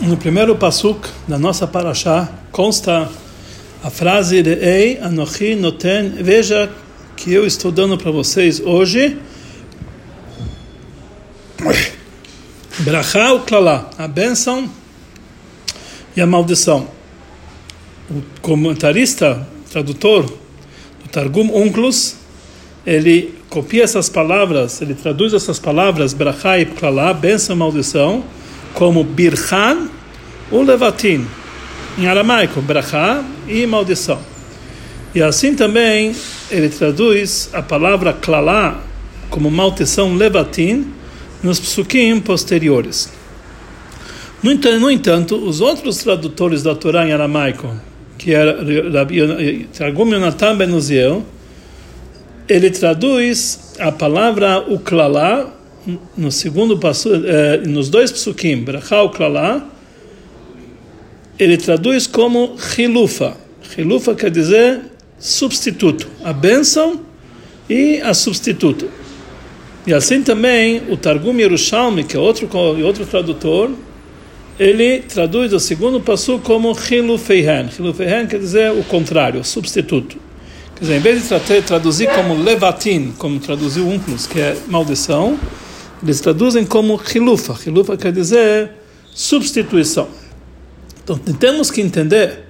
No primeiro pasuk da nossa paraxá consta a frase Ei Anochi Noten, veja que eu estou dando para vocês hoje Brachá Uklala, a bênção e a maldição. O comentarista, tradutor do Targum Unclus, ele copia essas palavras, ele traduz essas palavras Brachá e Uklala, bênção e maldição, como Birchan ou Levatin, em aramaico, Brachá e maldição. E assim também ele traduz a palavra Klalá como maldição Levatin nos psukim posteriores. No entanto, no entanto, os outros tradutores da Torá em aramaico, que era Targum Yonatan Ben Uziel, ele traduz a palavra Uklalá no segundo passo, eh, nos dois psukim, Brachá Uklalá, ele traduz como Hilufa. Hilufa quer dizer substituto, a bênção e a substituto. E assim também o Targum Yerushalmi, que é outro, outro tradutor, ele traduz o segundo passo como Hilufeihen. Hilufeihen quer dizer o contrário, o substituto. Quer dizer, em vez de traduzir como Levatin, como traduziu Unclus, que é maldição, eles traduzem como Hilufa. Hilufa quer dizer substituição. Então, temos que entender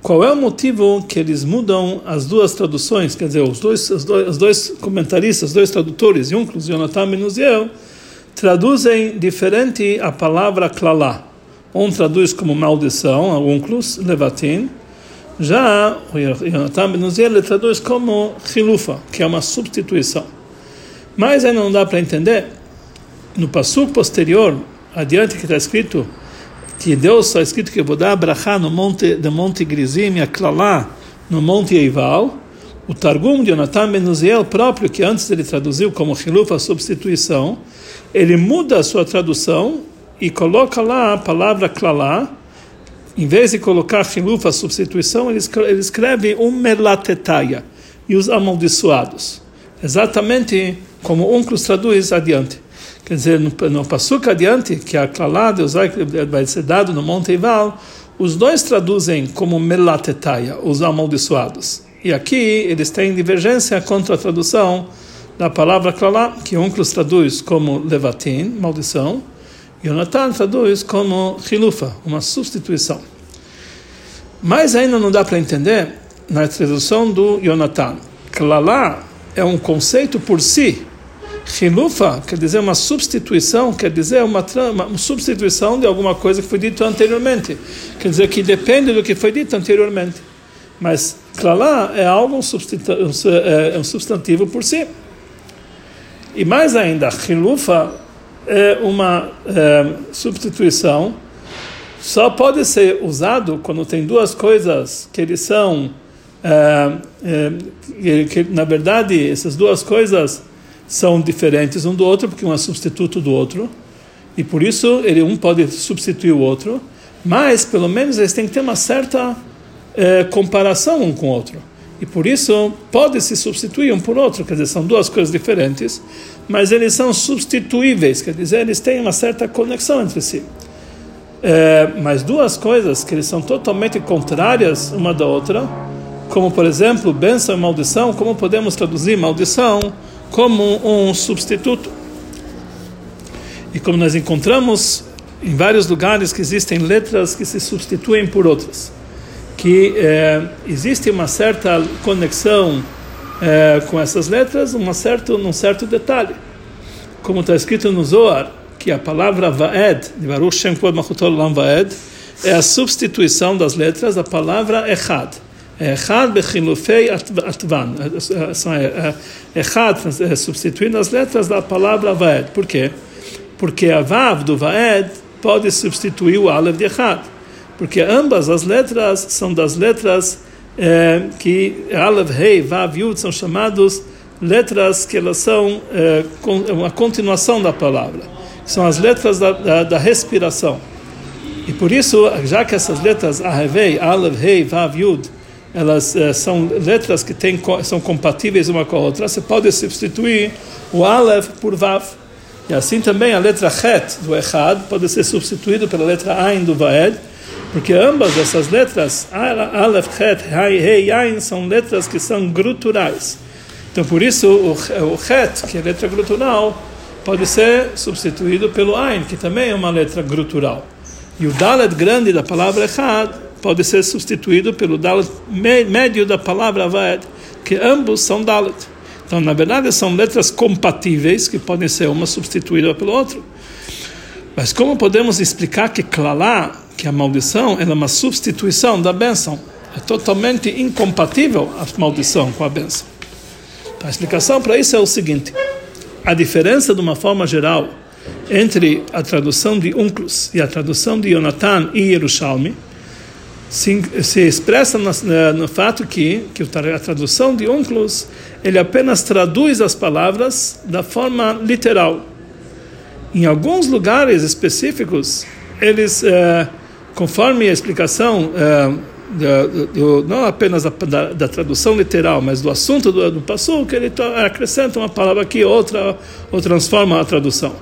qual é o motivo que eles mudam as duas traduções, quer dizer, os dois, os dois, os dois comentaristas, os dois tradutores, Yunclus, Jonathan Menuziel, traduzem diferente a palavra klalá. Um traduz como maldição, Unclus, Levatin, já o Jonathan Benuziel ele traduz como chilufa, que é uma substituição. Mas ainda não dá para entender. No passo posterior, adiante que está escrito que Deus está escrito que eu vou dar a no monte do monte Grizim e a Klalá no monte Eival. O Targum de Jonathan Benuziel próprio, que antes ele traduziu como Hilufa, substituição, ele muda a sua tradução e coloca lá a palavra Klalá, em vez de colocar Hilufa, substituição, ele escreve, ele escreve um Melatetaya, e os amaldiçoados. Exatamente como Unclus traduz adiante. Quer dizer, no, no Passuca adiante, que a Klalá Deus vai ser dado no Monte Ival, os dois traduzem como Melatetaya, os amaldiçoados. E aqui eles têm divergência contra a tradução da palavra Klalá, que Unclus traduz como Levatin, maldição, e Jonathan traduz como Hilufa, uma substituição. Mas ainda não dá para entender na tradução do Jonathan. Klalá é um conceito por si, Hilufa quer dizer uma substituição, quer dizer uma, uma substituição de alguma coisa que foi dito anteriormente. Quer dizer que depende do que foi dito anteriormente. Mas Klalá é algo um, é, é um substantivo por si. E mais ainda, Hilufa é uma é, substituição, só pode ser usado quando tem duas coisas que eles são, é, é, que, na verdade, essas duas coisas são diferentes um do outro, porque um é substituto do outro, e por isso ele um pode substituir o outro, mas pelo menos eles têm que ter uma certa é, comparação um com o outro. E por isso pode se substituir um por outro, quer dizer, são duas coisas diferentes, mas eles são substituíveis, quer dizer, eles têm uma certa conexão entre si. É, mas duas coisas que eles são totalmente contrárias uma da outra, como por exemplo, bênção e maldição, como podemos traduzir maldição? Como um substituto. E como nós encontramos em vários lugares que existem letras que se substituem por outras, que é, existe uma certa conexão é, com essas letras, uma certo, um certo detalhe. Como está escrito no Zohar, que a palavra Vaed, de Baruch Shem Kvod Machutol Lam Vaed, é a substituição das letras da palavra Echad. Echad bechilufei atvan. Echad substituindo as letras da palavra vaed. Por quê? Porque a vav do vaed pode substituir o aleph de echad. Porque ambas as letras são das letras que aleph, rei, vav, yud são chamados letras que elas são uma continuação da palavra. São as letras da, da, respiração. E por isso, já que essas letras, Ahevei, Aleph, Rei, Vav, Yud, elas uh, são letras que são compatíveis uma com a outra, você pode substituir o Aleph por Vav. E assim também a letra Het do Echad pode ser substituído pela letra Ain do Vaed, porque ambas essas letras, Aleph, Het, Hai, Hei, Ain, são letras que são gruturais. Então, por isso, o Het, que é letra grutural, pode ser substituído pelo Ain, que também é uma letra grutural. E o Dalet grande da palavra Echad pode ser substituído pelo Dalet médio da palavra Vaed, que ambos são Dalet. Então, na verdade, são letras compatíveis que podem ser uma substituída pelo outro. Mas como podemos explicar que Klalá que a maldição é uma substituição da bênção. É totalmente incompatível a maldição com a bênção. A explicação para isso é o seguinte: a diferença, de uma forma geral, entre a tradução de Unclus e a tradução de Jonathan e Yerushalmi se, se expressa no, no, fato que, que a tradução de Unclus ele apenas traduz as palavras da forma literal. Em alguns lugares específicos, eles. Eh, conforme a explicação é, do, do, não apenas da, da, da, tradução literal, mas do assunto do, do que ele acrescenta uma palavra aqui, outra, ou transforma a tradução.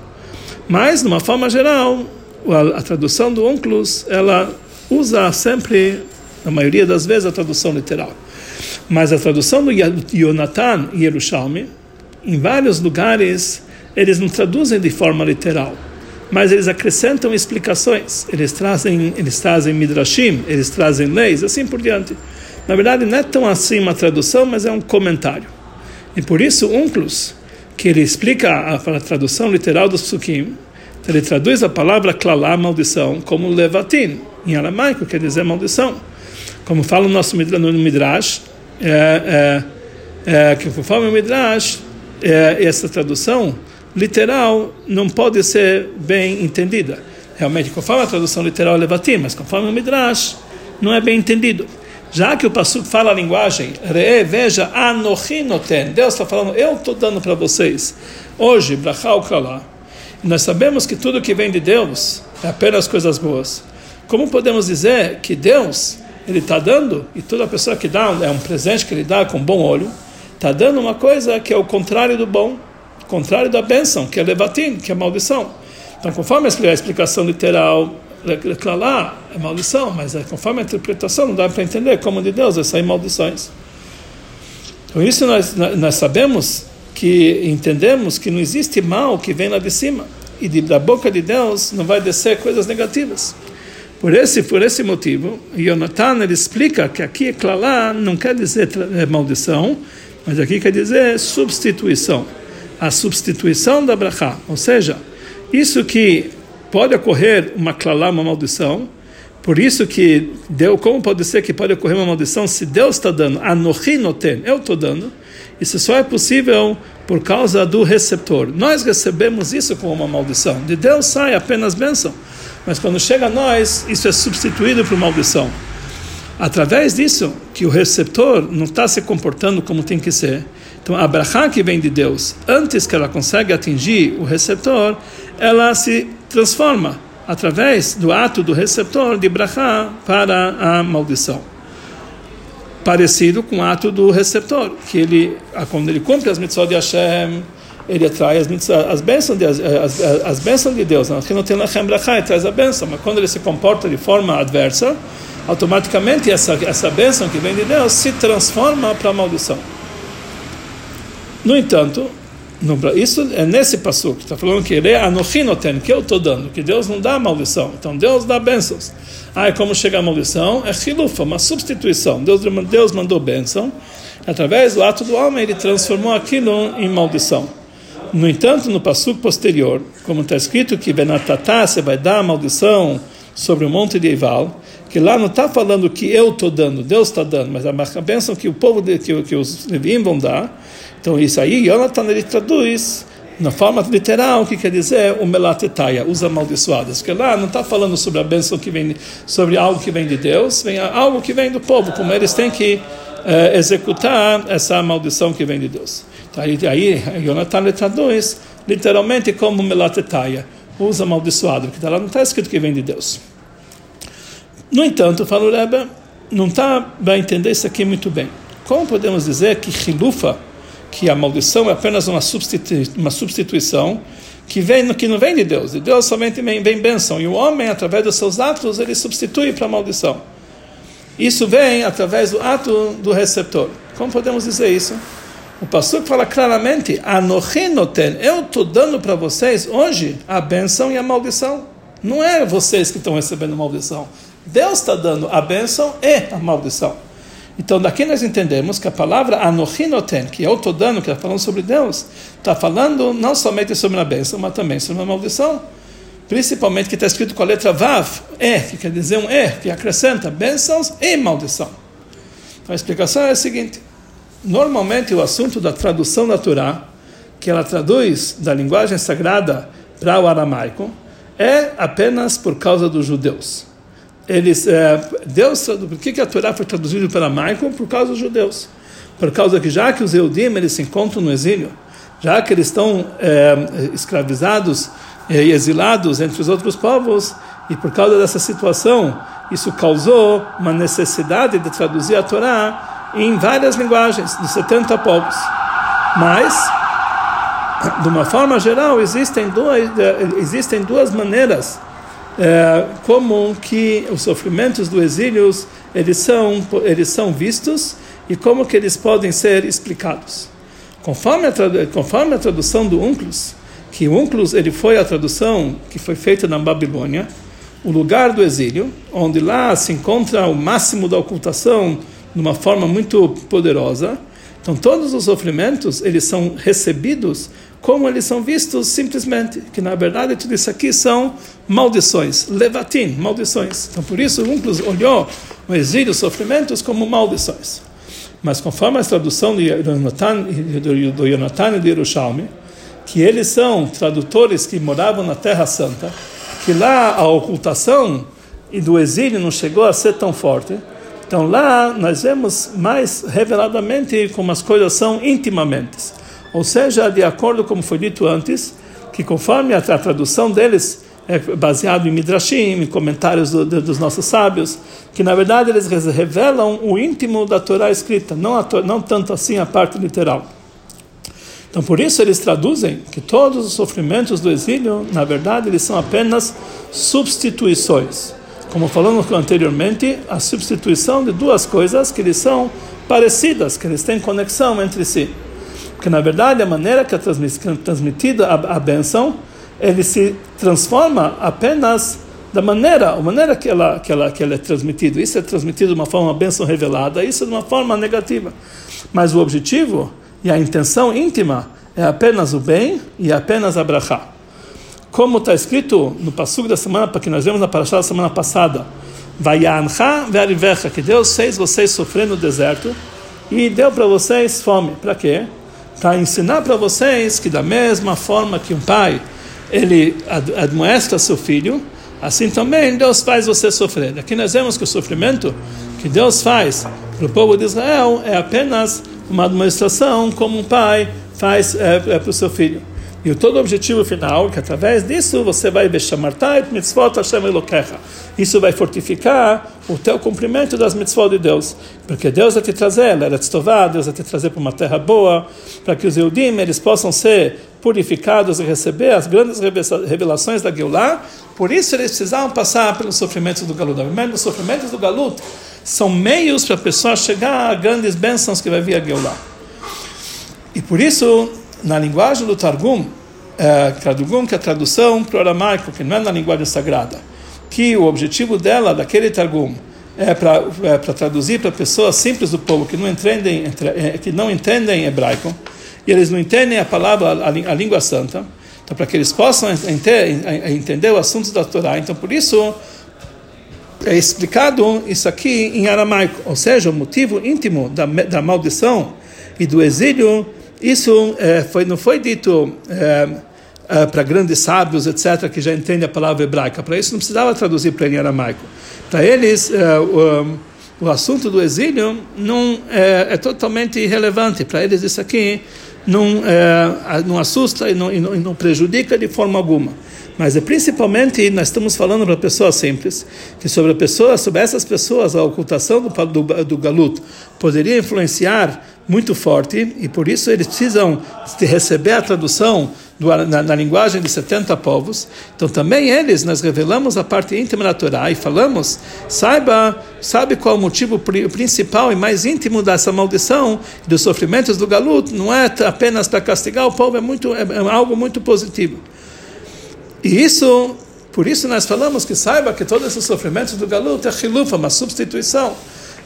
Mas, de uma forma geral, a, a tradução do Unclus, ela usa sempre, na maioria das vezes, a tradução literal. Mas a tradução do Yonatan e Yerushalmi, em vários lugares, eles não traduzem de forma literal mas eles acrescentam explicações, eles trazem, eles trazem midrashim, eles trazem leis, assim por diante. Na verdade, não é tão assim uma tradução, mas é um comentário. E por isso, Unclus, que ele explica a, a tradução literal dos psukim, ele traduz a palavra klalá, maldição, como levatin, em aramaico, quer dizer maldição. Como fala no nosso no Midrash, é, é, é, que conforme o Midrash, é, essa tradução literal não pode ser bem entendida. Realmente, conforme a tradução literal é levatim, mas conforme o Midrash, não é bem entendido. Já que o Pasuk fala a linguagem, Re, veja, anochinoten, Deus está falando, eu estou dando para vocês, hoje, brachal kalá. Nós sabemos que tudo que vem de Deus é apenas coisas boas. Como podemos dizer que Deus, Ele está dando, e toda pessoa que dá, é um presente que Ele dá com bom olho, está dando uma coisa que é o contrário do bom contrário da bênção, que é levatim, que é maldição. Então, conforme a explicação literal, lá é maldição, mas é conforme a interpretação não dá para entender como de Deus vai sair maldições. Então, isso nós, nós sabemos que entendemos que não existe mal que vem lá de cima e da boca de Deus não vai descer coisas negativas. Por esse, por esse motivo, Jonathan ele explica que aqui Klalá não quer dizer é maldição, mas aqui quer dizer substituição a substituição da brachá, ou seja, isso que pode ocorrer uma clalá, uma maldição, por isso que deu, como pode ser que pode ocorrer uma maldição se Deus está dando, anochi noten, eu estou dando, isso só é possível por causa do receptor. Nós recebemos isso como uma maldição. De Deus sai apenas bênção. Mas quando chega a nós, isso é substituído por maldição. Através disso, que o receptor não está se comportando como tem que ser, então, a brachá que vem de Deus, antes que ela consiga atingir o receptor, ela se transforma através do ato do receptor de brachá para a maldição. Parecido com o ato do receptor, que ele, quando ele cumpre as mitzvot de Hashem, ele atrai as, as, bênçãos de, as, as bênçãos de Deus. Não ele traz a bênção, mas quando ele se comporta de forma adversa, automaticamente essa, essa bênção que vem de Deus se transforma para maldição. No entanto, no, isso é nesse passo que está falando que ele é anochinoten, que eu estou dando, que Deus não dá maldição. Então Deus dá bênçãos. Ah, e como chega a maldição? É chilufa, uma substituição. Deus, Deus mandou bênção. Através do ato do homem, ele transformou aquilo em maldição. No entanto, no passo posterior, como está escrito que Benatatá, você vai dar a maldição sobre o monte de Eival, que lá não está falando que eu estou dando, Deus está dando, mas a bênção que o povo, de, que, que os Levim vão dar, então isso aí, Jonathan ele traduz na forma literal, o que quer dizer o melatetaya, os amaldiçoados. Porque lá não está falando sobre a bênção que vem, sobre algo que vem de Deus, vem algo que vem do povo, como eles têm que uh, executar essa maldição que vem de Deus. Aí, aí Jonathan ele traduz literalmente como melatetaya, os amaldiçoados, porque lá não está escrito que vem de Deus. No entanto, fala o Rebbe, não está vai entender isso aqui muito bem. Como podemos dizer que Hilufa, que a maldição é apenas uma, substitui uma substituição, que vem que não vem de Deus. De Deus somente vem, vem bênção. E o homem, através dos seus atos, ele substitui para a maldição. Isso vem através do ato do receptor. Como podemos dizer isso? O pastor fala claramente: Anochinoten, eu estou dando para vocês hoje a benção e a maldição. Não é vocês que estão recebendo maldição. Deus está dando a benção e a maldição. Então, daqui nós entendemos que a palavra Anochinoten, que eu estou dando, que está falando sobre Deus, está falando não somente sobre a bênção, mas também sobre a maldição. Principalmente que está escrito com a letra Vav, E, que quer dizer um E, que acrescenta bênçãos e maldição. Então, a explicação é a seguinte: normalmente o assunto da tradução da Torá, que ela traduz da linguagem sagrada para o aramaico, é apenas por causa dos judeus eles, é, Deus, por que, a Torá foi traduzida para aramaico? Por causa dos judeus. Por causa que já que os Eudim eles se encontram no exílio, já que eles estão é, escravizados é, e exilados entre os outros povos, e por causa dessa situação, isso causou uma necessidade de traduzir a Torá em várias linguagens, de 70 povos. Mas, de uma forma geral, existem duas, é, existem duas maneiras é, como que os sofrimentos do exílio eles são eles são vistos e como que eles podem ser explicados. Conforme a, conforme a tradução do Unclus, que Unclus ele foi a tradução que foi feita na Babilônia, o lugar do exílio, onde lá se encontra o máximo da ocultação de uma forma muito poderosa. Então todos os sofrimentos eles são recebidos como eles são vistos simplesmente, que na verdade tudo isso aqui são maldições, levatim, maldições. Então por isso Unclus olhou o exílio, os sofrimentos como maldições. Mas conforme a tradução de Jonathan, do Jonathan e de Yerushalmi, que eles são tradutores que moravam na Terra Santa, que lá a ocultação e do exílio não chegou a ser tão forte, então lá nós vemos mais reveladamente como as coisas são intimamente. Ou seja, de acordo com como foi dito antes, que conforme a, tradução deles é baseado em midrashim, em comentários do, dos nossos sábios, que na verdade eles revelam o íntimo da Torá escrita, não, a, não tanto assim a parte literal. Então, por isso eles traduzem que todos os sofrimentos do exílio, na verdade, eles são apenas substituições. Como falamos anteriormente, a substituição de duas coisas que eles são parecidas, que eles têm conexão entre si. Porque, na verdade, a maneira que é transmitida a, benção, ele se transforma apenas da maneira, a maneira que ela, que ela, que ela é transmitida. Isso é transmitido de uma forma benção revelada, isso é de uma forma negativa. Mas o objetivo e a intenção íntima é apenas o bem e apenas a brachá. Como está escrito no passo da semana, que nós vemos na paraxá da semana passada, que Deus fez vocês sofrer no deserto e deu para vocês fome. Para quê? para ensinar para vocês que da mesma forma que um pai ele admoesta seu filho, assim também Deus faz você sofrer. Aqui nós vemos que o sofrimento que Deus faz para o povo de Israel é apenas uma administração como um pai faz é, é para o seu filho. E o todo objetivo final, que através disso você vai beshamartai mitzvot Hashem Elokecha. Isso vai fortificar o teu cumprimento das mitzvot de Deus. Porque Deus vai te trazer, Deus vai te trazer para uma terra boa, para que os Eudim eles possam ser purificados e receber as grandes revelações da Geulah. Por isso eles precisavam passar pelos sofrimentos do Galut. Os sofrimentos do Galut são meios para a pessoa chegar a grandes bênçãos que vai vir a Geulah. E por isso na linguagem do Targum, é, Targum, que é a tradução para o aramaico, que não é na linguagem sagrada, que o objetivo dela, daquele Targum, é para é traduzir para pessoas simples do povo que não entendem, é, que não entendem hebraico, e eles não entendem a palavra, a, língua santa, então para que eles possam entender, entender o assunto da Torá. Então, por isso, é explicado isso aqui em aramaico, ou seja, o motivo íntimo da, da maldição e do exílio isso é, foi, não foi dito é, é, para grandes sábios, etc., que já entendem a palavra hebraica. Para isso não precisava traduzir para em aramaico. Para eles, é, o, o, assunto do exílio não é, é totalmente irrelevante. Para eles isso aqui não, é, não assusta e não, e não, e não prejudica de forma alguma. Mas é principalmente, nós estamos falando para pessoas simples, que sobre a pessoa, sobre essas pessoas, a ocultação do, do, do galut poderia influenciar muito forte, e por isso eles precisam receber a tradução do, na, na, linguagem de 70 povos. Então também eles, nós revelamos a parte íntima da Torá e falamos, saiba, sabe qual o motivo principal e mais íntimo dessa maldição, dos sofrimentos do galuto, não é apenas para castigar o povo, é, muito, é, é algo muito positivo. E isso, por isso nós falamos que saiba que todos esses sofrimentos do galuto é chilufa, uma substituição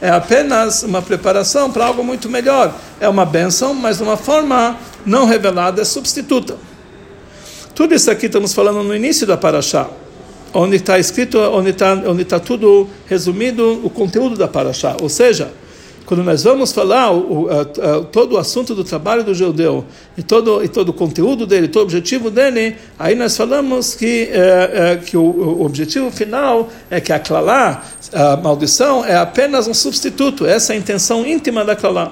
é apenas uma preparação para algo muito melhor. É uma benção, mas de uma forma não revelada, é substituta. Tudo isso aqui estamos falando no início da Paraxá, onde está escrito, onde está onde está tudo resumido, o conteúdo da Paraxá. Ou seja, quando nós vamos falar o, o, todo o assunto do trabalho do judeu e todo, e todo o conteúdo dele, todo o objetivo dele, aí nós falamos que, é, é, que o, objetivo final é que a clalá, a maldição, é apenas um substituto. Essa é a intenção íntima da clalá.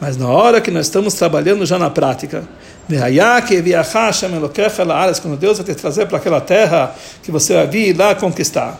Mas na hora que nós estamos trabalhando já na prática, quando Deus vai te trazer para aquela terra que você vai vir lá conquistar.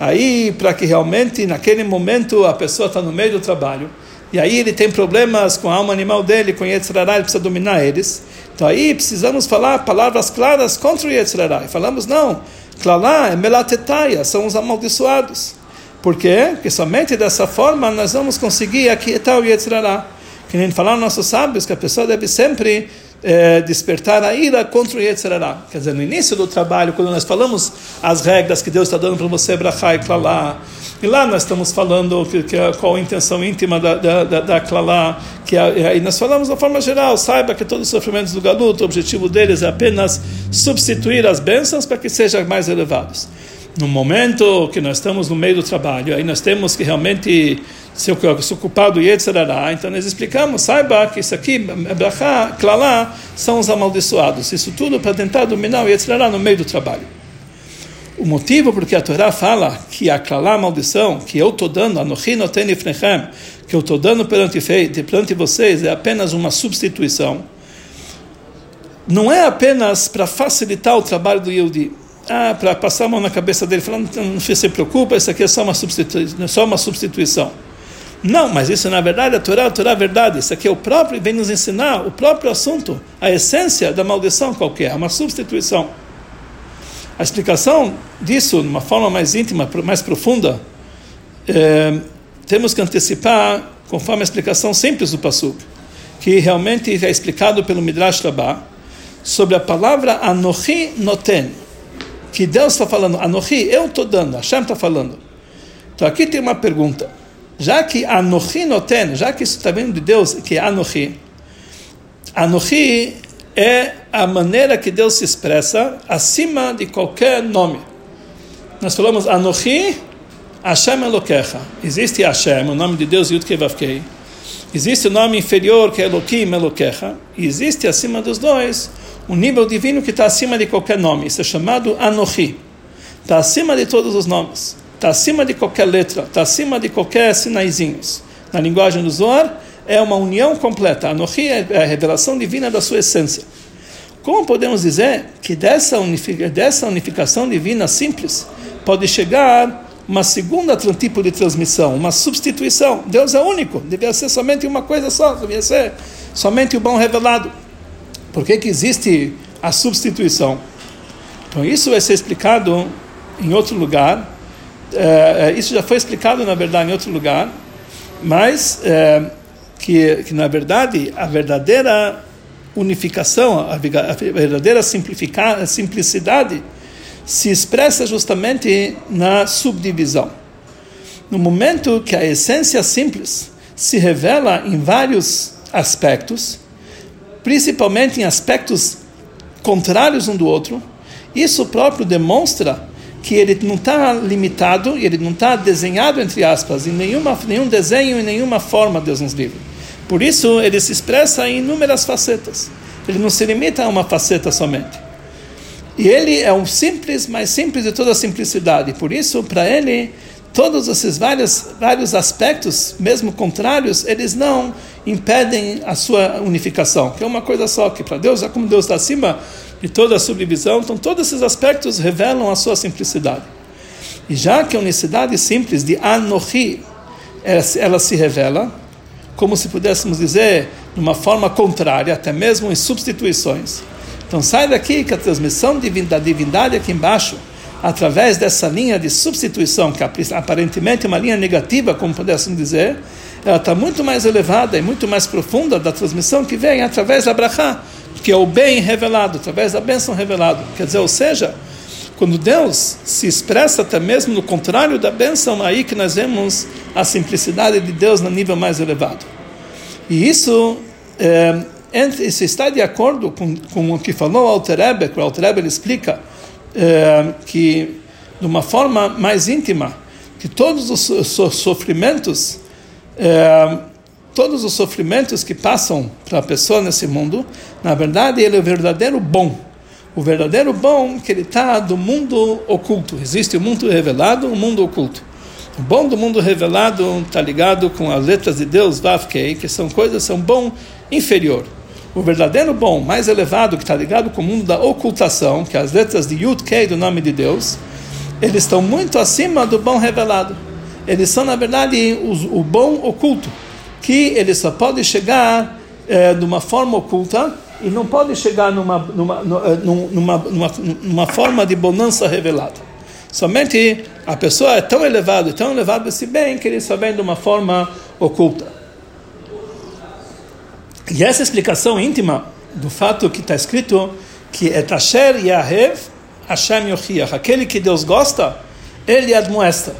Aí, para que realmente naquele momento a pessoa está no meio do trabalho, e aí ele tem problemas com a alma animal dele, com Yetzirará, ele precisa dominar eles. Então aí precisamos falar palavras claras contra o Yetzirará. E falamos, não, Klalá é Melatetaya, são os amaldiçoados. Por quê? Porque somente dessa forma nós vamos conseguir aquietar o Yetzirará. Que nem falaram nossos sábios, que a pessoa deve sempre é, despertar a ira contra o Yetzirará. Quer dizer, no início do trabalho, quando nós falamos as regras que Deus está dando para você, Brachá e Klalá, e lá nós estamos falando que, que, qual a intenção íntima da, da, da, da Klalá, que aí nós falamos uma forma geral, saiba que todos os sofrimentos do galuto, o objetivo deles é apenas substituir as bênçãos para que sejam mais elevados. No momento que nós estamos no meio do trabalho, aí nós temos que realmente se ocupar do Yetzirará, então nós explicamos, saiba que isso aqui, Brachá, Klalá, são os amaldiçoados. Isso tudo para tentar dominar o Yetzirará no meio do trabalho. O motivo porque a Torá fala que a Klalá, a maldição, que eu estou dando, Anochi noten ifnechem, que eu estou dando perante, perante vocês, é apenas uma substituição. Não é apenas para facilitar o trabalho do Yehudi, ah, para passar a mão na cabeça dele, falando, não, se preocupa, isso aqui é só uma, substitui só uma substituição. Não, mas isso na verdade é a Torá, a Torá é a verdade. Isso aqui é o próprio, vem nos ensinar o próprio assunto, a essência da maldição qualquer, uma substituição. A explicação disso, de uma forma mais íntima, mais profunda, é, temos que antecipar conforme a explicação simples do Passuk, que realmente é explicado pelo Midrash Rabbah, sobre a palavra Anochi Noten, que Deus está falando, Anochi, eu estou dando, Hashem está falando. Então aqui tem uma pergunta já que Anochi noten, já que isso está vindo de Deus, que é Anochi, Anochi é a maneira que Deus se expressa acima de qualquer nome. Nós falamos Anochi, Hashem Elokecha. Existe Hashem, o nome de Deus Yud Kevavkei. Existe o nome inferior que é Elohim Elokecha. Existe acima dos dois um nível divino que está acima de qualquer nome. Isso é chamado Anochi. Está acima de todos os nomes está acima de qualquer letra, está acima de qualquer sinaizinhos. Na linguagem do Zohar, é uma união completa. A Nohi é a revelação divina da sua essência. Como podemos dizer que dessa, unific... dessa unificação divina simples pode chegar uma segunda tipo de transmissão, uma substituição? Deus é único, devia ser somente uma coisa só, devia ser somente o bom revelado. Por que, que existe a substituição? Então, isso vai ser explicado em outro lugar, é, é, isso já foi explicado, na verdade, em outro lugar, mas é, que, que, na verdade, a verdadeira unificação, a verdadeira simplicidade se expressa justamente na subdivisão. No momento que a essência simples se revela em vários aspectos, principalmente em aspectos contrários um do outro, isso próprio demonstra que ele não está limitado, ele não está desenhado, entre aspas, em nenhuma, nenhum desenho, em nenhuma forma, Deus nos livre. Por isso, ele se expressa em inúmeras facetas. Ele não se limita a uma faceta somente. E ele é o simples, mais simples de toda a simplicidade. Por isso, para ele, todos esses vários, vários aspectos, mesmo contrários, eles não impedem a sua unificação, que é uma coisa só, que para Deus, é como Deus está acima de toda a subdivisão, então todos esses aspectos revelam a sua simplicidade. E já que a unicidade simples de Anohi, ela, ela se revela, como se pudéssemos dizer, de uma forma contrária, até mesmo em substituições. Então sai daqui que a transmissão da divindade aqui embaixo, através dessa linha de substituição, que aparentemente é uma linha negativa, como pudéssemos dizer, ela está muito mais elevada e muito mais profunda da transmissão que vem através da brachá, que é o bem revelado, através da bênção revelada. Quer dizer, ou seja, quando Deus se expressa até mesmo no contrário da bênção, aí que nós vemos a simplicidade de Deus no nível mais elevado. E isso, é, isso está de acordo com, com o que falou Alter Rebbe, que o Alter Rebbe explica é, que, de uma forma mais íntima, que todos os sofrimentos, é, todos os sofrimentos que passam para a pessoa nesse mundo, na verdade, ele é o verdadeiro bom o verdadeiro bom que ele está do mundo oculto. Existe o mundo revelado, o mundo oculto. O bom do mundo revelado está ligado com as letras de Deus, Vavkei, que são coisas, são bom inferior. O verdadeiro bom, mais elevado, que está ligado com o mundo da ocultação, que é as letras de Yud Kei do nome de Deus, eles estão muito acima do bom revelado. Eles são, na verdade, o, o bom oculto, que ele só pode chegar é, de uma forma oculta e não pode chegar numa, numa, eh, numa, numa, numa forma de bonança revelada. Somente a pessoa é tão elevada, tão elevada esse bem, que ele só vem de uma forma oculta. E essa explicação íntima do fato que está escrito que é Tasher Yahev Hashem Yochiach, aquele que Deus gosta, ele admoesta.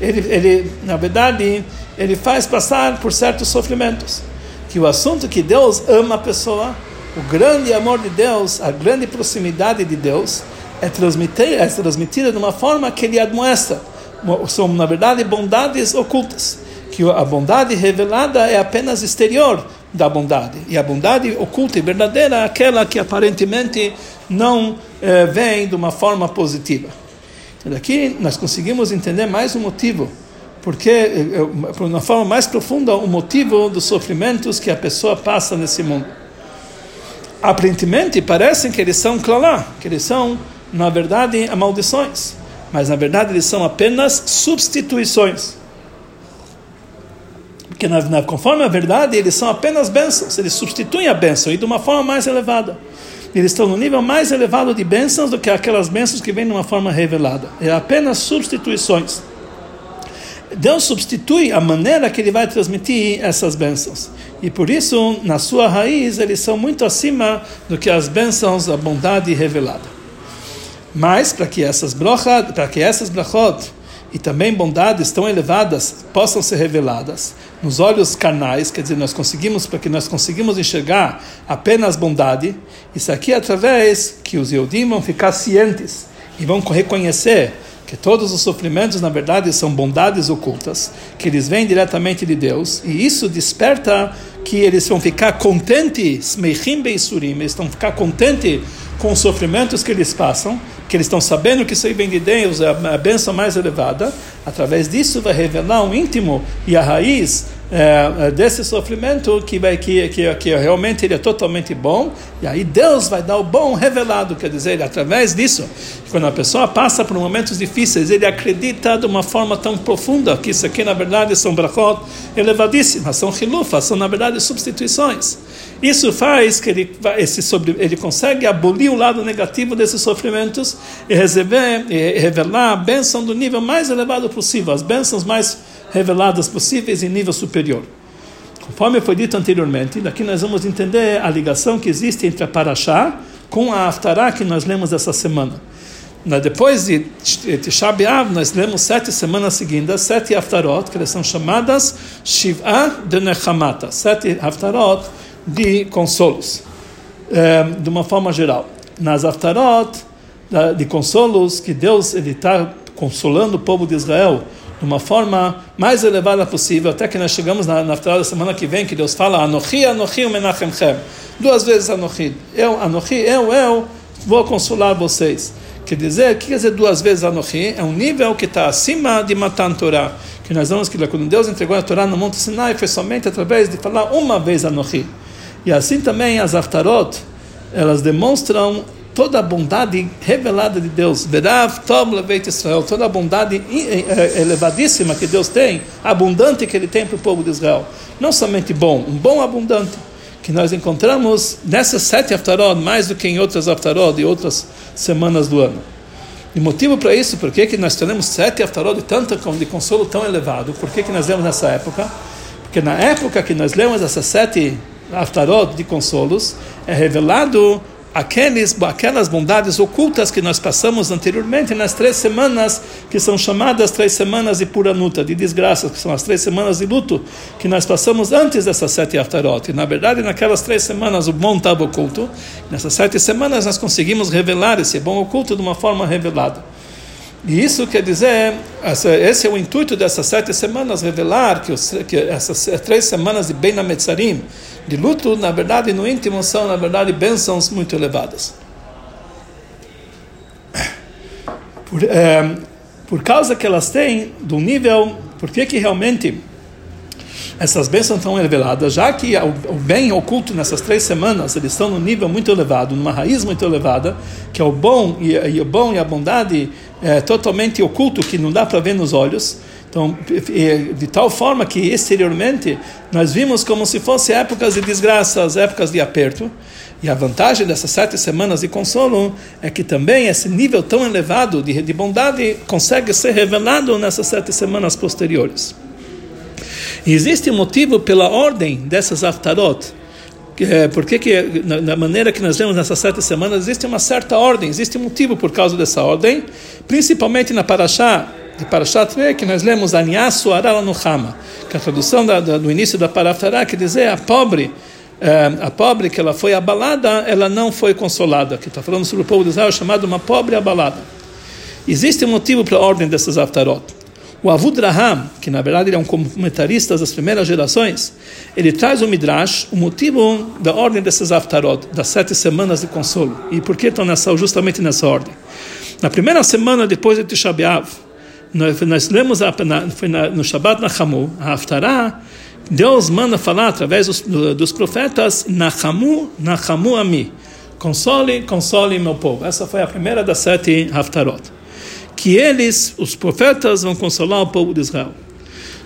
Ele, ele, na verdade, ele faz passar por certos sofrimentos. Que o assunto que Deus ama a pessoa, o grande amor de Deus, a grande proximidade de Deus, é transmitida, é transmitida de uma forma que ele admoesta. São, na verdade, bondades ocultas. Que a bondade revelada é apenas exterior da bondade. E a bondade oculta e verdadeira é aquela que aparentemente não eh, vem de uma forma positiva. Daqui nós conseguimos entender mais um motivo porque, eh, eh, de uma forma mais profunda, o motivo dos sofrimentos que a pessoa passa nesse mundo aparentemente parecem que eles são clalá, que eles são, na verdade, maldições. Mas na verdade eles são apenas substituições. Porque na, na, conforme a verdade, eles são apenas bênçãos, eles substituem a bênção e de uma forma mais elevada. Eles estão no nível mais elevado de bênçãos do que aquelas bênçãos que vêm de uma forma revelada. É apenas substituições. Deus substitui a maneira que ele vai transmitir essas bênçãos. E por isso, na sua raiz, eles são muito acima do que as bênçãos da bondade revelada. Mas, para que essas brachot, para que essas brachot e também bondades tão elevadas possam ser reveladas nos olhos carnais, quer dizer, nós conseguimos, para que nós conseguimos enxergar apenas bondade, isso aqui é através que os Yehudim vão ficar cientes e vão reconhecer que todos os sofrimentos, na verdade, são bondades ocultas, que eles vêm diretamente de Deus, e isso desperta que eles vão ficar contentes, meihim beisurim, eles vão ficar contentes com os sofrimentos que eles passam, que eles estão sabendo que isso aí vem de Deus, é a bênção mais elevada, através disso vai revelar um íntimo e a raiz é, desse sofrimento que vai que, que, que realmente ele é totalmente bom e aí Deus vai dar o bom revelado quer dizer através disso quando a pessoa passa por momentos difíceis ele acredita de uma forma tão profunda que isso aqui na verdade são brachot elevadíssimas são hilufas são na verdade substituições. Isso faz que ele esse sobre ele consegue abolir o lado negativo desses sofrimentos e receber e revelar a bênção do nível mais elevado possível as bênçãos mais reveladas possíveis em nível superior. Conforme foi dito anteriormente, daqui nós vamos entender a ligação que existe entre a Parashá com a Haftarah que nós lemos essa semana. Depois de Tisha nós lemos sete semanas seguidas, sete Haftarot, que elas são chamadas Shiv'a de Nechamata, sete Haftarot de consolos, eh, de uma forma geral. Nas Haftarot de consolos, que Deus está consolando o povo de Israel de uma forma mais elevada possível, até que nós chegamos na, na da semana que vem, que Deus fala, Anochi, Anochi, Menachemchem. Duas vezes Anochi. Eu, Anochi, eu, eu vou consolar vocês. Quer dizer, o que quer dizer duas vezes Anochi? É um nível que está acima de Matan Torah. Que nós vamos que quando Deus entregou a Torá no Monte Sinai, foi somente através de falar uma vez Anochi. E assim também as Aftarot, elas demonstram toda a bondade revelada de Deus, Israel, toda a bondade eh, elevadíssima que Deus tem, abundante que Ele tem para o povo de Israel. Não somente bom, um bom abundante. que nós encontramos nessas sete Haftarot, mais do que em outras Haftarot e outras semanas do ano. E motivo para isso, por que, nós temos sete Haftarot de, tanta, de consolo tão elevado? Por que, nós lemos nessa época? Porque na época que nós lemos essas sete Haftarot de consolos, é revelado aqueles, aquelas bondades ocultas que nós passamos anteriormente nas três semanas que são chamadas três semanas de pura nuta, de desgraças, que são as três semanas de luto que nós passamos antes dessas sete Haftarot. E, na verdade, naquelas três semanas o bom estava oculto. Nessas sete semanas nós conseguimos revelar esse bom oculto de uma forma revelada. E isso quer dizer, esse é o intuito dessas sete semanas, revelar que, os, que essas três semanas de Ben Ametzarim, de luto, na verdade, no íntimo, são, na verdade, bênçãos muito elevadas. Por, é, por causa que elas têm do nível, por que realmente essas bênçãos estão reveladas, já que o bem oculto nessas três semanas, eles estão num nível muito elevado, numa raiz muito elevada, que é o bom e, e o bom e a bondade é, totalmente oculto, que não dá para ver nos olhos, então, de tal forma que exteriormente nós vimos como se fossem épocas de desgraças, épocas de aperto. E a vantagem dessas sete semanas de consolo é que também esse nível tão elevado de, de bondade consegue ser revelado nessas sete semanas posteriores. Existe um motivo pela ordem dessas aftarot. É, porque que, na, na, maneira que nós vemos nessas sete semanas, existe uma certa ordem, existe um motivo por causa dessa ordem, principalmente na Parashá de Parashat Re, que nós lemos Aniasu Arala no Hama, que a tradução da, da, do início da Parafará quer dizer a pobre, eh, a pobre que ela foi abalada, ela não foi consolada. Que está falando sobre o povo de Israel chamado uma pobre abalada. Existe um motivo para a ordem dessas Aftarot. O Avud Raham, que na verdade ele é um comentarista das primeiras gerações, ele traz o Midrash, o motivo da ordem dessas Aftarot, das sete semanas de consolo. E por que estão nessa, justamente nessa ordem? Na primeira semana depois de Tisha B'Av, nós, nós lemos a, na, foi na, no Shabbat Nachamu, a Haftarah, Deus manda falar através dos, dos profetas Nachamu, Nachamu Ami. Console, console meu povo. Essa foi a primeira das sete Haftarot. Que eles, os profetas, vão consolar o povo de Israel.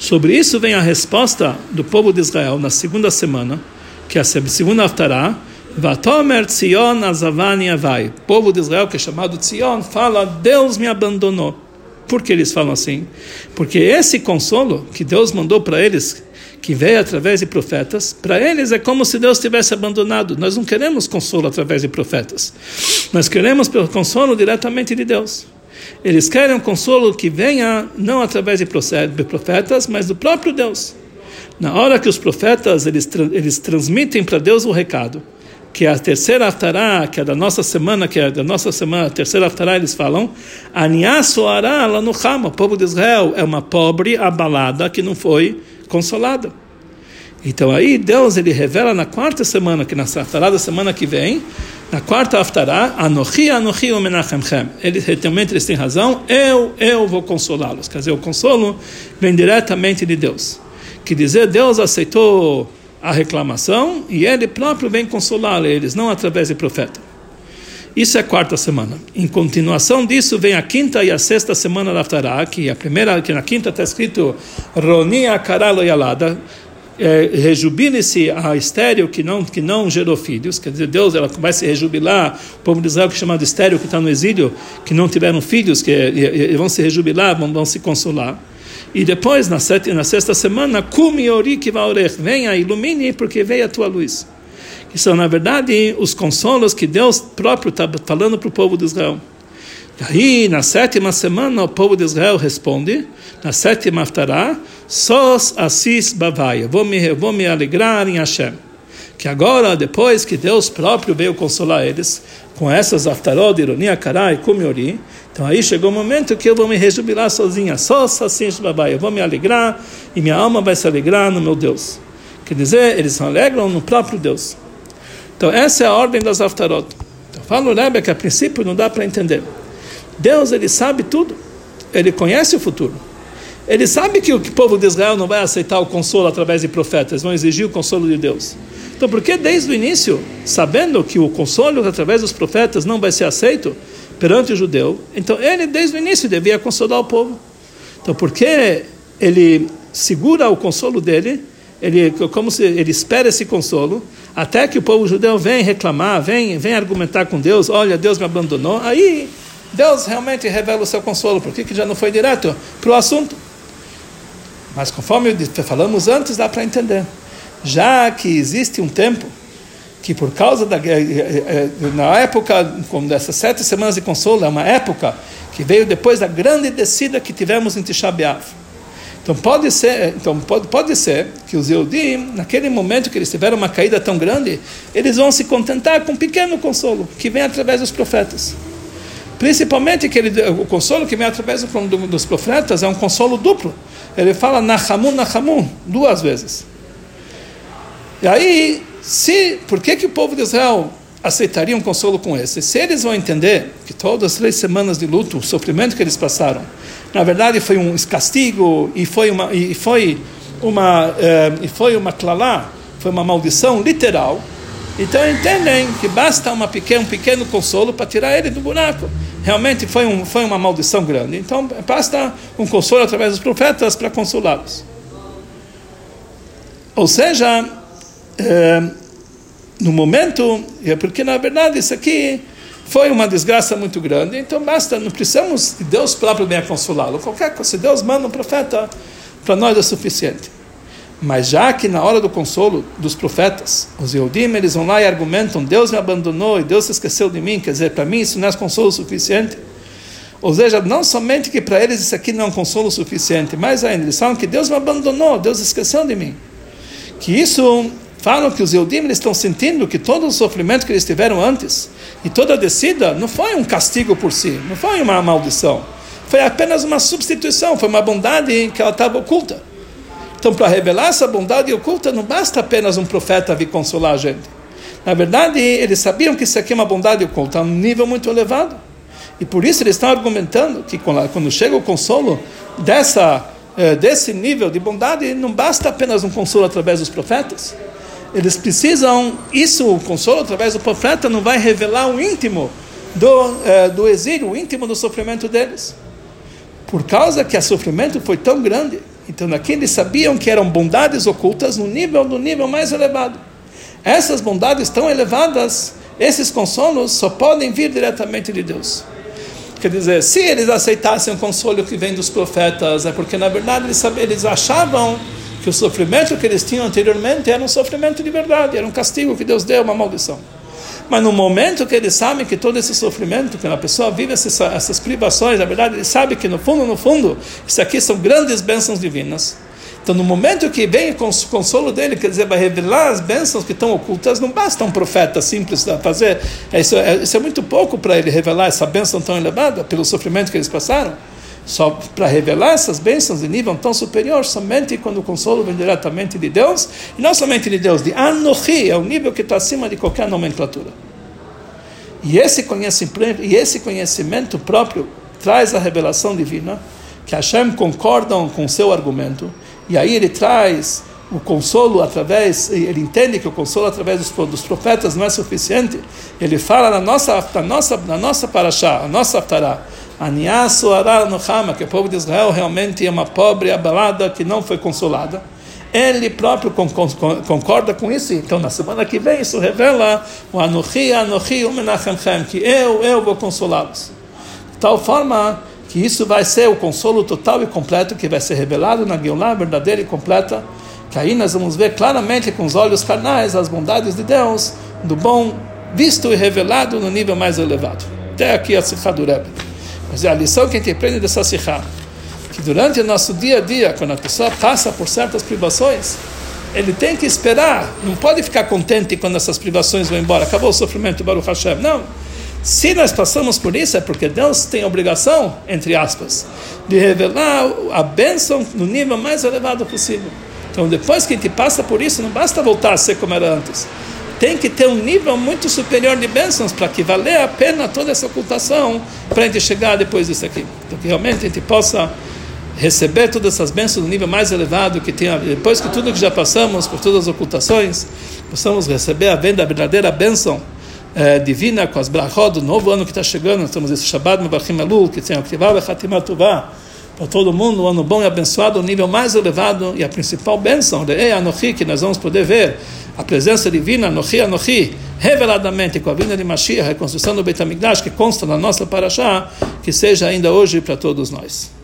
Sobre isso vem a resposta do povo de Israel na segunda semana, que é a segunda Haftarah, Vatomer Tzion Azavani Avai. Povo de Israel, que é chamado Tzion, fala: Deus me abandonou. Por que eles falam assim? Porque esse consolo que Deus mandou para eles, que veio através de profetas, para eles é como se Deus tivesse abandonado. Nós não queremos consolo através de profetas. Nós queremos consolo diretamente de Deus. Eles querem um consolo que venha não através de profetas, mas do próprio Deus. Na hora que os profetas eles, eles transmitem para Deus o recado, que é a terceira aftará, que é da nossa semana, que é da nossa semana, a terceira aftará, eles falam, Aniasoará lá no Hama, o povo de Israel é uma pobre abalada que não foi consolada. Então aí Deus ele revela na quarta semana, que na aftará da semana que vem, na quarta aftará, Anochi, Anochi, Omenachemchem. Eles realmente eles têm razão, eu, eu vou consolá-los. Quer dizer, o consolo vem diretamente de Deus. Que dizer, Deus aceitou a reclamação e ele próprio vem consolar eles, não através de profeta. Isso é quarta semana. Em continuação disso vem a quinta e a sexta semana da Aftará, que a primeira, que na quinta está escrito Ronia Karalo Yalada, é, rejubile-se a estéreo que não que não gerou filhos, quer dizer, Deus ela vai se rejubilar, o povo de Israel que é chamado estéreo que está no exílio, que não tiveram filhos, que e, e vão se rejubilar, vão, vão se consolar. E depois, na, sete, na sexta semana, Kumi Ori venha, ilumine, porque veio a tua luz. Que são, na verdade, os consolos que Deus próprio está falando para o povo de Israel. E aí, na sétima semana, o povo de Israel responde, na sétima aftará, Sos Assis Bavai, vou me, vou me alegrar em Hashem. Que agora, depois que Deus próprio veio consolar eles, com essas aftarot, ironia, carai, kumiori, então aí chegou o momento que eu vou me rejubilar sozinha, só assim, babai, eu vou me alegrar e minha alma vai se alegrar no meu Deus. Quer dizer, eles se alegram no próprio Deus. Então essa é a ordem das aftarot. Então fala o Rebbe que a princípio não dá para entender. Deus ele sabe tudo, ele conhece o futuro. Ele sabe que o povo de Israel não vai aceitar o consolo através de profetas, vão exigir o consolo de Deus. Então, por que desde o início, sabendo que o consolo através dos profetas não vai ser aceito, perante o judeu, então ele desde o início devia consolar o povo. Então, porque ele segura o consolo dele ele como se ele espera esse consolo até que o povo judeu vem reclamar, vem, vem argumentar com Deus, olha, Deus me abandonou. Aí Deus realmente revela o seu consolo, porque que já não foi direto para o assunto. Mas conforme falamos antes, dá para entender. Já que existe um tempo que por causa da eh, eh, eh, na época como dessas sete semanas de consolo é uma época que veio depois da grande descida que tivemos em Tisha B'av. Então pode ser, então pode, pode ser que os Eudim, naquele momento que eles tiveram uma caída tão grande, eles vão se contentar com um pequeno consolo que vem através dos profetas. Principalmente que ele, o consolo que vem através dos profetas é um consolo duplo. Ele fala Nahamun, Nahamun, duas vezes. E aí, se, por que, que o povo de Israel aceitaria um consolo com esse? Se eles vão entender que todas as três semanas de luto, o sofrimento que eles passaram, na verdade foi um castigo e foi uma e foi uma eh, e foi uma clalá, foi uma maldição literal. Então entendem que basta uma pequena, um pequeno consolo para tirar ele do buraco. Realmente foi, um, foi uma maldição grande. Então basta um consolo através dos profetas para consolá-los. Ou seja, é, no momento, é porque na verdade isso aqui foi uma desgraça muito grande, então basta, não precisamos de Deus próprio venha consolá-lo. Qualquer coisa, se Deus manda um profeta, para nós é suficiente. Mas já que na hora do consolo dos profetas, os Yehudim, eles vão lá e argumentam, Deus me abandonou e Deus se esqueceu de mim, quer dizer, para mim isso não é consolo suficiente. Ou seja, não somente que para eles isso aqui não é um consolo suficiente, mas ainda eles falam que Deus me abandonou, Deus esqueceu de mim. Que isso falam que os Eudim estão sentindo que todo o sofrimento que eles tiveram antes e toda a descida não foi um castigo por si, não foi uma maldição, foi apenas uma substituição, foi uma bondade que ela estava oculta. Então, para revelar essa bondade oculta, não basta apenas um profeta vir consolar a gente. Na verdade, eles sabiam que isso aqui é uma bondade oculta, um nível muito elevado. E por isso eles estão argumentando que quando chega o consolo dessa, eh, desse nível de bondade, não basta apenas um consolo através dos profetas eles precisam, isso, o consolo através do profeta não vai revelar o íntimo do, eh, do exílio, o íntimo do sofrimento deles. Por causa que o sofrimento foi tão grande, então aqui eles sabiam que eram bondades ocultas no nível do nível mais elevado. Essas bondades tão elevadas, esses consolos só podem vir diretamente de Deus. Quer dizer, se eles aceitassem o consolo que vem dos profetas, é porque na verdade eles, eles achavam que o sofrimento que eles tinham anteriormente era um sofrimento de verdade, era um castigo que Deus deu, uma maldição. Mas no momento que eles sabem que todo esse sofrimento, que a pessoa vive essas, essas privações, na verdade, ele sabe que no fundo, no fundo, isso aqui são grandes bênçãos divinas. Então, no momento que vem o consolo dele, quer dizer, vai revelar as bênçãos que estão ocultas, não basta um profeta simples fazer. Isso é, isso é muito pouco para ele revelar essa bênção tão elevada pelo sofrimento que eles passaram só para revelar essas bênçãos de nível tão superior, somente quando o consolo vem diretamente de Deus, e não somente de Deus, de Anohi, é o nível que está acima de qualquer nomenclatura. E esse e esse conhecimento próprio traz a revelação divina, que Hashem concorda com o seu argumento, e aí ele traz o consolo através, ele entende que o consolo através dos, dos profetas não é suficiente, ele fala na nossa, na nossa, na nossa paraxá, a nossa aftará, Aniasu Arar Nohama, que o povo de Israel realmente é uma pobre abalada que não foi consolada. Ele próprio concorda com isso. Então, na semana que vem, isso revela o Anochi, Anochi, Umenachemchem, que eu, eu vou consolá-los. De tal forma que isso vai ser o consolo total e completo que vai ser revelado na Geulah verdadeira e completa, que aí nós vamos ver claramente com os olhos carnais as bondades de Deus, do bom visto e revelado no nível mais elevado. Até aqui a Sikha Rebbe. Mas é a lição que a gente aprende dessa Sikha, que durante o nosso dia a dia, quando a pessoa passa por certas privações, ele tem que esperar, não pode ficar contente quando essas privações vão embora, acabou o sofrimento, Baruch Hashem. Não. Se nós passamos por isso, é porque Deus tem obrigação, entre aspas, de revelar a bênção no nível mais elevado possível. Então, depois que a gente passa por isso, não basta voltar a ser como era antes tem que ter um nível muito superior de bênçãos para que valer a pena toda essa ocultação para a gente chegar depois disso aqui. Então, que realmente a gente possa receber todas essas bênçãos no nível mais elevado que tem, depois que tudo que já passamos, por todas as ocultações, possamos receber a venda, a verdadeira bênção eh, divina com as brachot do novo ano que está chegando. Nós temos esse Shabbat Mevachim Elul, que tem o Bechatimah Tuvah, para todo mundo, um ano bom e abençoado, o nível mais elevado e a principal bênção, de Anochi, que nós vamos poder ver a presença divina, Anochi, Anochi, reveladamente com a vinda de Mashiach, a reconstrução do Beit HaMikdash, que consta na nossa paraxá, que seja ainda hoje para todos nós.